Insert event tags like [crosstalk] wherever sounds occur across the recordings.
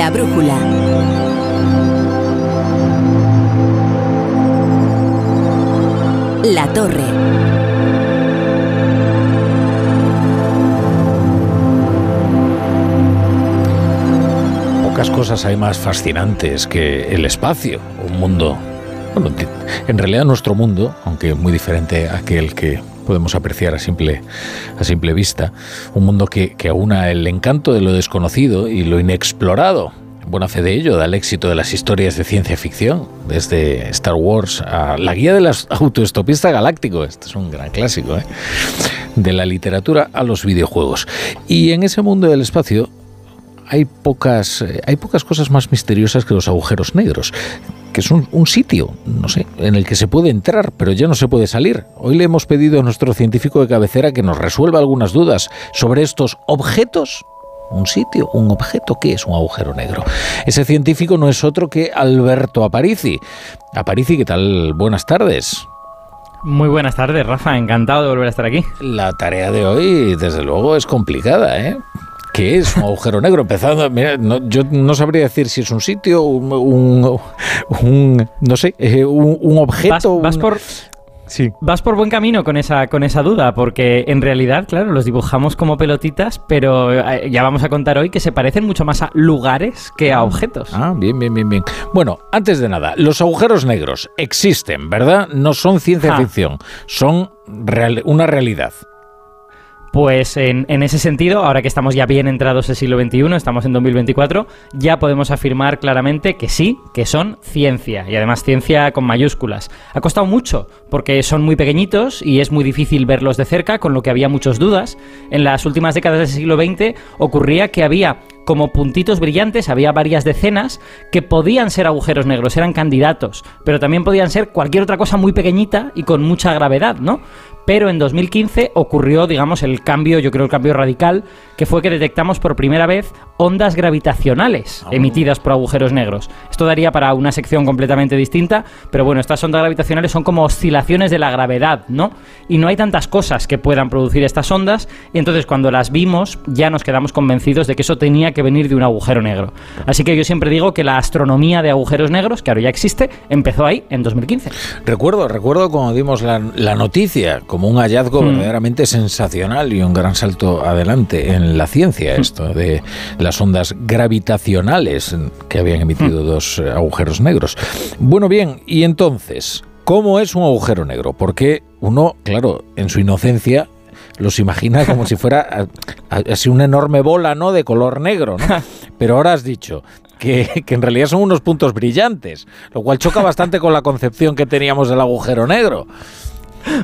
La brújula. La torre. Pocas cosas hay más fascinantes que el espacio, un mundo, bueno, en realidad nuestro mundo, aunque muy diferente a aquel que podemos apreciar a simple, a simple vista, un mundo que, que aúna el encanto de lo desconocido y lo inexplorado. Buena fe de ello da el éxito de las historias de ciencia ficción, desde Star Wars a la guía del autoestopista galáctico, este es un gran clásico, ¿eh? de la literatura a los videojuegos. Y en ese mundo del espacio hay pocas, eh, hay pocas cosas más misteriosas que los agujeros negros que es un, un, sitio, no sé, en el que se puede entrar, pero ya no se puede salir. Hoy le hemos pedido a nuestro científico de cabecera que nos resuelva algunas dudas sobre estos objetos. Un sitio, un objeto, ¿qué es un agujero negro? Ese científico no es otro que Alberto Aparici. Aparici, ¿qué tal? Buenas tardes. Muy buenas tardes, Rafa. Encantado de volver a estar aquí. La tarea de hoy, desde luego, es complicada, ¿eh? ¿Qué es un agujero negro? Empezando, mira, no, yo no sabría decir si es un sitio, un, un, un no sé, eh, un, un, objeto. Vas, vas por, Sí. Vas por buen camino con esa, con esa duda, porque en realidad, claro, los dibujamos como pelotitas, pero eh, ya vamos a contar hoy que se parecen mucho más a lugares que a objetos. Ah, bien, bien, bien, bien. Bueno, antes de nada, los agujeros negros existen, ¿verdad? No son ciencia ah. ficción, son real, una realidad. Pues en, ese sentido, ahora que estamos ya bien entrados en el siglo XXI, estamos en 2024, ya podemos afirmar claramente que sí, que son ciencia, y además ciencia con mayúsculas. Ha costado mucho, porque son muy pequeñitos y es muy difícil verlos de cerca, con lo que había muchas dudas. En las últimas décadas del siglo XX ocurría que había como puntitos brillantes, había varias decenas que podían ser agujeros negros, eran candidatos, pero también podían ser cualquier otra cosa muy pequeñita y con mucha gravedad, ¿no? Pero en 2015 ocurrió, digamos, el cambio, yo creo el cambio radical, que fue que detectamos por primera vez ondas gravitacionales oh. emitidas por agujeros negros. Esto daría para una sección completamente distinta, pero bueno, estas ondas gravitacionales son como oscilaciones de la gravedad, ¿no? Y no hay tantas cosas que puedan producir estas ondas, y entonces cuando las vimos ya nos quedamos convencidos de que eso tenía que venir de un agujero negro. Así que yo siempre digo que la astronomía de agujeros negros, que ahora ya existe, empezó ahí en 2015. Recuerdo, recuerdo cuando dimos la, la noticia, como un hallazgo mm. verdaderamente sensacional y un gran salto adelante en la ciencia, esto de las ondas gravitacionales que habían emitido mm. dos agujeros negros. Bueno, bien, y entonces, ¿cómo es un agujero negro? Porque uno, claro, en su inocencia los imagina como si fuera así una enorme bola, ¿no? De color negro, ¿no? [laughs] Pero ahora has dicho que, que, en realidad son unos puntos brillantes, lo cual choca bastante con la concepción que teníamos del agujero negro.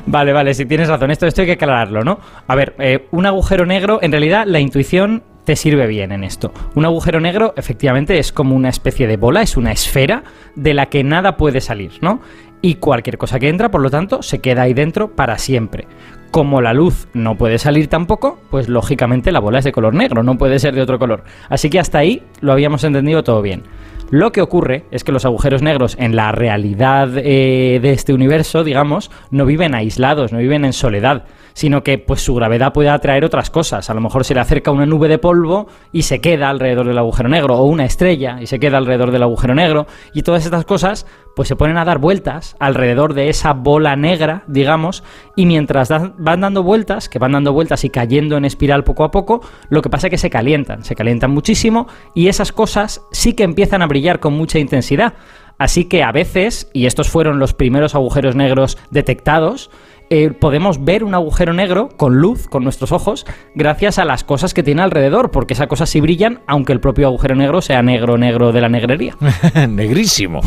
Vale, vale, si tienes razón. Esto, esto hay que aclararlo, ¿no? A ver, eh, un agujero negro, en realidad la intuición te sirve bien en esto. Un agujero negro efectivamente es como una especie de bola, es una esfera de la que nada puede salir, ¿no? Y cualquier cosa que entra, por lo tanto, se queda ahí dentro para siempre. Como la luz no puede salir tampoco, pues lógicamente la bola es de color negro, no puede ser de otro color. Así que hasta ahí lo habíamos entendido todo bien. Lo que ocurre es que los agujeros negros en la realidad eh, de este universo, digamos, no viven aislados, no viven en soledad, sino que pues su gravedad puede atraer otras cosas. A lo mejor se le acerca una nube de polvo y se queda alrededor del agujero negro, o una estrella y se queda alrededor del agujero negro, y todas estas cosas pues se ponen a dar vueltas alrededor de esa bola negra, digamos, y mientras van dando vueltas, que van dando vueltas y cayendo en espiral poco a poco, lo que pasa es que se calientan, se calientan muchísimo y esas cosas sí que empiezan a brillar con mucha intensidad. Así que a veces, y estos fueron los primeros agujeros negros detectados, eh, podemos ver un agujero negro con luz, con nuestros ojos, gracias a las cosas que tiene alrededor, porque esas cosas sí brillan, aunque el propio agujero negro sea negro, negro de la negrería. [laughs] Negrísimo.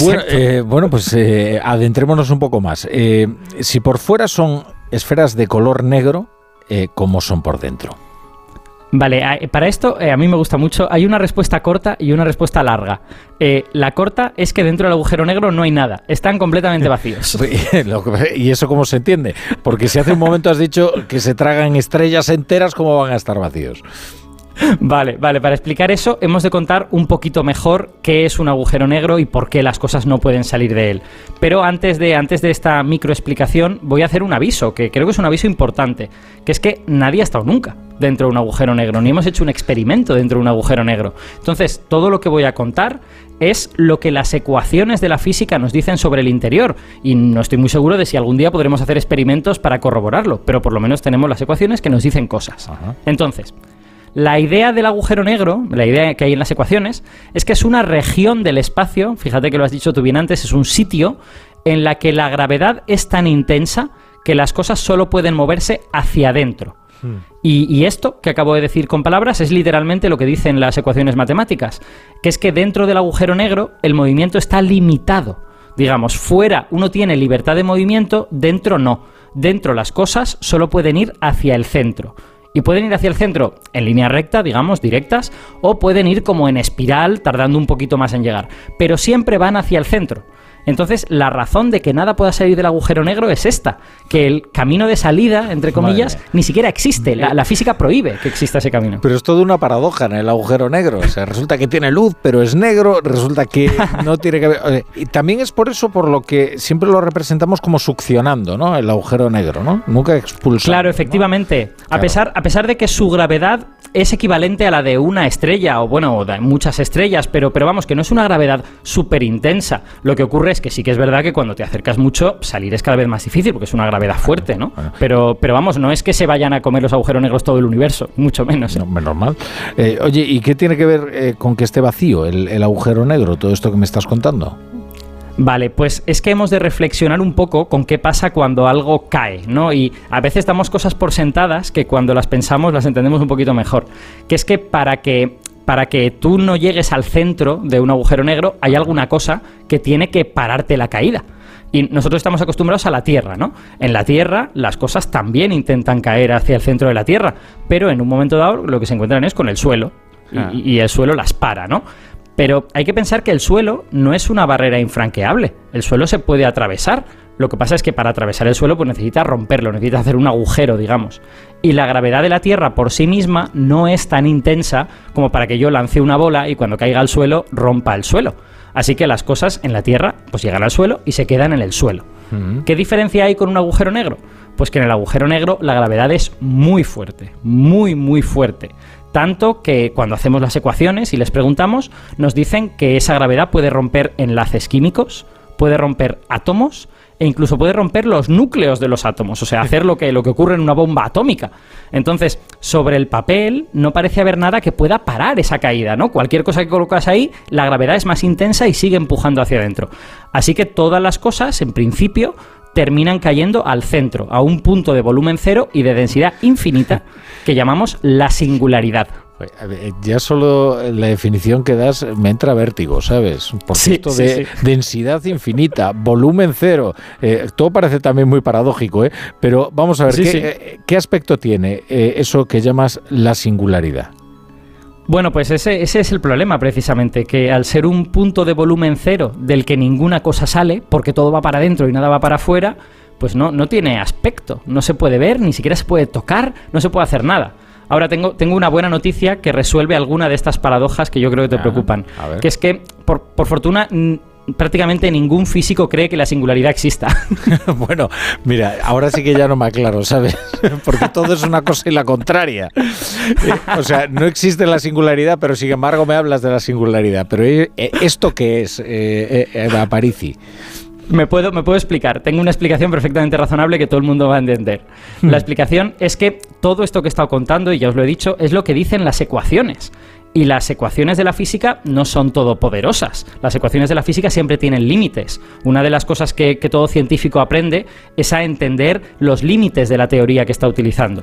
Bueno, eh, bueno, pues eh, adentrémonos un poco más. Si por fuera son esferas de color negro, ¿cómo son por dentro? Vale, para esto eh, a mí me gusta mucho. Hay una respuesta corta y una respuesta larga. Eh, la corta es que dentro del agujero negro no hay nada, están completamente [laughs] vacíos. [laughs] ¿Y eso cómo se entiende? Porque si hace un momento has dicho que se tragan estrellas enteras, ¿cómo van a estar vacíos? Vale, vale, para explicar eso hemos de contar un poquito mejor qué es un agujero negro y por qué las cosas no pueden salir de él. Pero antes de, antes de esta microexplicación voy a hacer un aviso, que creo que es un aviso importante, que es que nadie ha estado nunca dentro de un agujero negro, ni hemos hecho un experimento dentro de un agujero negro. Entonces, todo lo que voy a contar es lo que las ecuaciones de la física nos dicen sobre el interior. Y no estoy muy seguro de si algún día podremos hacer experimentos para corroborarlo, pero por lo menos tenemos las ecuaciones que nos dicen cosas. Entonces, la idea del agujero negro, la idea que hay en las ecuaciones, es que es una región del espacio, fíjate que lo has dicho tú bien antes, es un sitio en la que la gravedad es tan intensa que las cosas solo pueden moverse hacia adentro. Hmm. Y, esto que acabo de decir con palabras es literalmente lo que dicen las ecuaciones matemáticas, que es que dentro del agujero negro el movimiento está limitado. Digamos, fuera uno tiene libertad de movimiento, dentro no. Dentro las cosas solo pueden ir hacia el centro. Y pueden ir hacia el centro en línea recta, digamos, directas, o pueden ir como en espiral, tardando un poquito más en llegar. Pero siempre van hacia el centro. Entonces, la razón de que nada pueda salir del agujero negro es esta, que el camino de salida, entre comillas, ni siquiera existe. La, física prohíbe que exista ese camino. Pero es toda una paradoja en el agujero negro. O sea, resulta que tiene luz, pero es negro, resulta que [laughs] no tiene que. Y también es por eso por lo que siempre lo representamos como succionando, ¿no? El agujero negro, ¿no? Nunca expulsando. Claro, efectivamente. A, pesar, a pesar de que su gravedad es equivalente a la de una estrella, o bueno, de muchas estrellas, pero, pero vamos, que no es una gravedad súper intensa. Lo que ocurre es que sí que es verdad que cuando te acercas mucho, salir es cada vez más difícil, porque es una gravedad fuerte, ¿no? Pero, pero vamos, no es que se vayan a comer los agujeros negros todo el universo, [laughs] mucho menos. ¿eh? No, menos mal. Eh, oye, ¿y qué tiene que ver eh, con que esté vacío el, el agujero negro, todo esto que me estás contando? Vale, pues es que hemos de reflexionar un poco con qué pasa cuando algo cae, ¿no? Y a veces damos cosas por sentadas que cuando las pensamos las entendemos un poquito mejor. Que es que para que para que tú no llegues al centro de un agujero negro hay alguna cosa que tiene que pararte la caída. Y nosotros estamos acostumbrados a la Tierra, ¿no? En la Tierra las cosas también intentan caer hacia el centro de la Tierra, pero en un momento dado lo que se encuentran es con el suelo. y, ah. el suelo las para, ¿no? Pero hay que pensar que el suelo no es una barrera infranqueable. El suelo se puede atravesar. Lo que pasa es que para atravesar el suelo pues necesita romperlo, necesita hacer un agujero, digamos. Y la gravedad de la Tierra por sí misma no es tan intensa como para que yo lance una bola y cuando caiga al suelo rompa el suelo. Así que las cosas en la Tierra pues llegan al suelo y se quedan en el suelo. ¿Qué diferencia hay con un agujero negro? Pues que en el agujero negro la gravedad es muy fuerte, muy muy fuerte. Tanto que cuando hacemos las ecuaciones y les preguntamos, nos dicen que esa gravedad puede romper enlaces químicos, puede romper átomos e incluso puede romper los núcleos de los átomos, o sea, hacer lo que, lo que ocurre en una bomba atómica. Entonces, sobre el papel no parece haber nada que pueda parar esa caída, ¿no? Cualquier cosa que colocas ahí, la gravedad es más intensa y sigue empujando hacia adentro. Así que todas las cosas, en principio, terminan cayendo al centro, a un punto de volumen cero y de densidad infinita que llamamos la singularidad. Ya solo la definición que das me entra vértigo, ¿sabes? Por cierto, de densidad infinita, volumen cero. Eh, todo parece también muy paradójico, ¿eh? Pero vamos a ver, ¿qué, ¿qué, aspecto tiene eh, eso que llamas la singularidad? Bueno, pues ese, ese, es el problema precisamente, que al ser un punto de volumen cero del que ninguna cosa sale, porque todo va para adentro y nada va para afuera, pues no, no tiene aspecto, no se puede ver, ni siquiera se puede tocar, no se puede hacer nada. Ahora tengo, tengo una buena noticia que resuelve alguna de estas paradojas que yo creo que te ah, preocupan. Que es que, por, por fortuna, prácticamente ningún físico cree que la singularidad exista. [laughs] [laughs] bueno, mira, ahora sí que ya no me aclaro, ¿sabes? [laughs] Porque todo es una cosa y la contraria. o sea, no existe la singularidad, pero sin embargo me hablas de la singularidad. Pero eh, ¿esto qué es, eh, eh, Aparici? Me puedo, me puedo explicar. Tengo una explicación perfectamente razonable que todo el mundo va a entender. La hmm. explicación es que todo esto que he estado contando, y ya os lo he dicho, es lo que dicen las ecuaciones. Y las ecuaciones de la física no son todopoderosas. Las ecuaciones de la física siempre tienen límites. Una de las cosas que, todo científico aprende es a entender los límites de la teoría que está utilizando.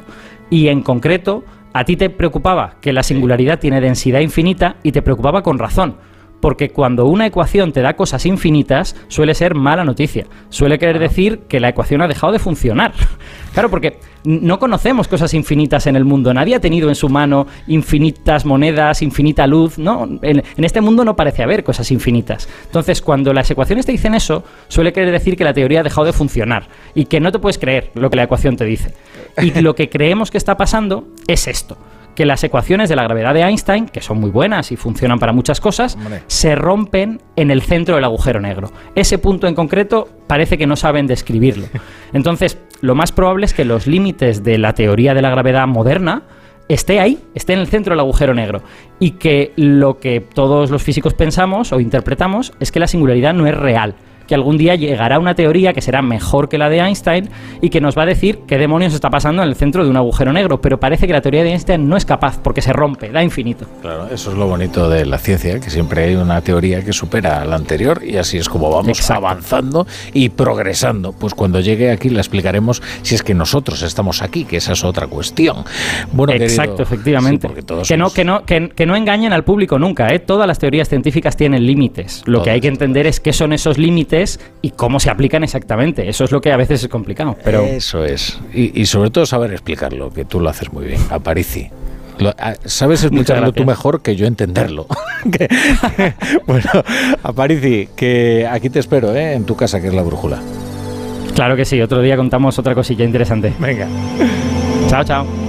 Y en concreto, a ti te preocupaba que la singularidad tiene densidad infinita y te preocupaba con razón porque cuando una ecuación te da cosas infinitas, suele ser mala noticia. Suele querer decir que la ecuación ha dejado de funcionar. [laughs] claro, porque no conocemos cosas infinitas en el mundo. Nadie ha tenido en su mano infinitas monedas, infinita luz. No, en, este mundo no parece haber cosas infinitas. Entonces, cuando las ecuaciones te dicen eso, suele querer decir que la teoría ha dejado de funcionar y que no te puedes creer lo que la ecuación te dice. Y lo que creemos que está pasando es esto que las ecuaciones de la gravedad de Einstein, que son muy buenas y funcionan para muchas cosas, se rompen en el centro del agujero negro. Ese punto en concreto parece que no saben describirlo. [laughs] Entonces, lo más probable es que los límites de la teoría de la gravedad moderna esté ahí, esté en el centro del agujero negro. Y que lo que todos los físicos pensamos o interpretamos es que la singularidad no es real que algún día llegará una teoría que será mejor que la de Einstein y que nos va a decir qué demonios está pasando en el centro de un agujero negro. Pero parece que la teoría de Einstein no es capaz porque se rompe, da infinito. Claro, eso es lo bonito de la ciencia, que siempre hay una teoría que supera a la anterior y así es como vamos avanzando y progresando. Pues cuando llegue aquí la explicaremos si es que nosotros estamos aquí, que esa es otra cuestión. Bueno, Exacto, efectivamente. que, no, que, no, que, no engañen al público nunca. ¿eh? Todas las teorías científicas tienen límites. Lo que hay que entender es qué son esos límites y cómo se aplican exactamente. Eso es lo que a veces es complicado. Pero... Eso es. Y, sobre todo saber explicarlo, que tú lo haces muy bien. Aparici. sabes [laughs] explicarlo tú mejor que yo entenderlo. [laughs] [laughs] bueno, Aparici, que aquí te espero, ¿eh? en tu casa, que es la brújula. Claro que sí, otro día contamos otra cosilla interesante. Venga. Chao, chao.